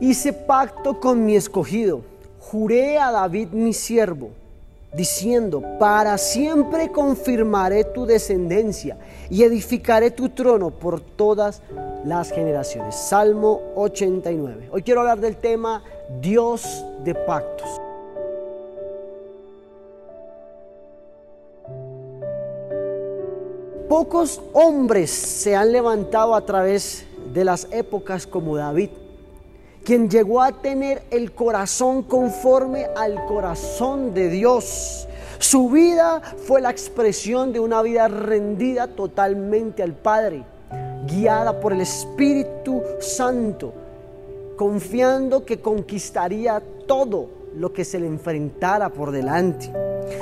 hice pacto con mi escogido, juré a David mi siervo, diciendo, para siempre confirmaré tu descendencia y edificaré tu trono por todas las generaciones. Salmo 89. Hoy quiero hablar del tema Dios de pactos. Pocos hombres se han levantado a través de las épocas como David, quien llegó a tener el corazón conforme al corazón de Dios. Su vida fue la expresión de una vida rendida totalmente al Padre, guiada por el Espíritu Santo, confiando que conquistaría todo lo que se le enfrentara por delante.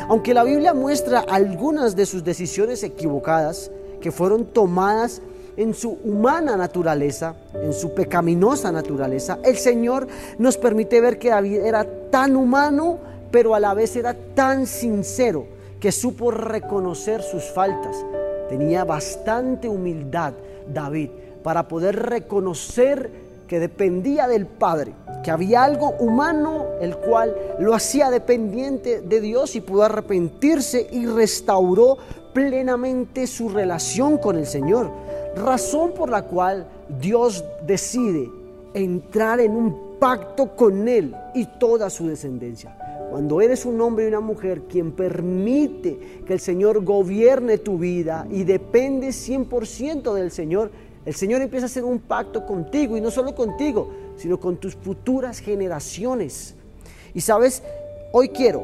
Aunque la Biblia muestra algunas de sus decisiones equivocadas que fueron tomadas en su humana naturaleza, en su pecaminosa naturaleza, el Señor nos permite ver que David era tan humano, pero a la vez era tan sincero que supo reconocer sus faltas. Tenía bastante humildad David para poder reconocer que dependía del Padre, que había algo humano el cual lo hacía dependiente de Dios y pudo arrepentirse y restauró plenamente su relación con el Señor. Razón por la cual Dios decide entrar en un pacto con Él y toda su descendencia. Cuando eres un hombre y una mujer quien permite que el Señor gobierne tu vida y depende 100% del Señor, el Señor empieza a hacer un pacto contigo y no solo contigo, sino con tus futuras generaciones. Y sabes, hoy quiero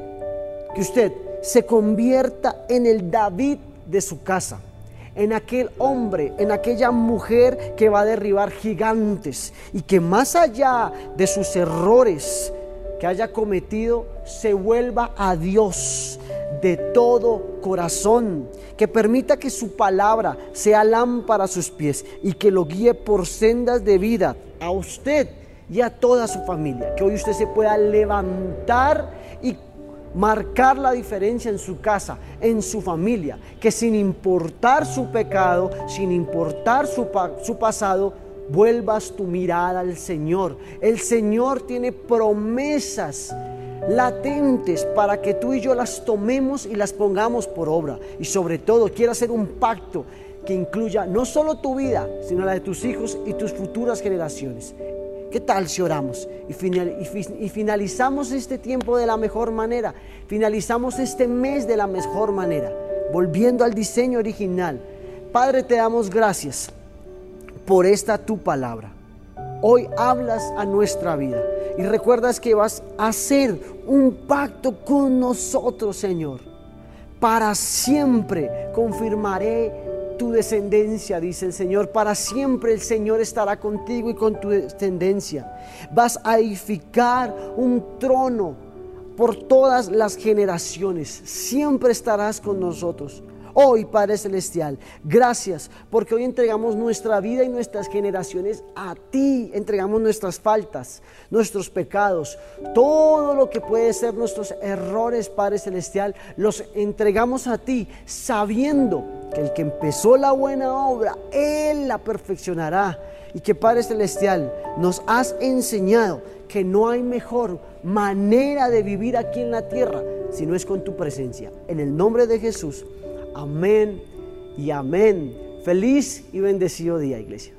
que usted se convierta en el David de su casa, en aquel hombre, en aquella mujer que va a derribar gigantes y que más allá de sus errores que haya cometido, se vuelva a Dios de todo corazón, que permita que su palabra sea lámpara a sus pies y que lo guíe por sendas de vida a usted y a toda su familia. Que hoy usted se pueda levantar marcar la diferencia en su casa, en su familia, que sin importar su pecado, sin importar su, su pasado, vuelvas tu mirada al Señor. El Señor tiene promesas latentes para que tú y yo las tomemos y las pongamos por obra. Y sobre todo quiero hacer un pacto que incluya no solo tu vida, sino la de tus hijos y tus futuras generaciones. ¿Qué tal si oramos y, finalizamos este tiempo de la mejor manera? Finalizamos este mes de la mejor manera, volviendo al diseño original. Padre, te damos gracias por esta tu palabra. Hoy hablas a nuestra vida y recuerdas que vas a hacer un pacto con nosotros, Señor. Para siempre confirmaré tu descendencia, dice el Señor. Para siempre el Señor estará contigo y con tu descendencia. Vas a edificar un trono por todas las generaciones. Siempre estarás con nosotros. Hoy, Padre Celestial, gracias porque hoy entregamos nuestra vida y nuestras generaciones a ti. Entregamos nuestras faltas, nuestros pecados, todo lo que puede ser nuestros errores, Padre Celestial, los entregamos a ti sabiendo que el que empezó la buena obra, Él la perfeccionará. Y que Padre Celestial, nos has enseñado que no hay mejor manera de vivir aquí en la tierra si no es con tu presencia. En el nombre de Jesús. Amén y amén. Feliz y bendecido día, iglesia.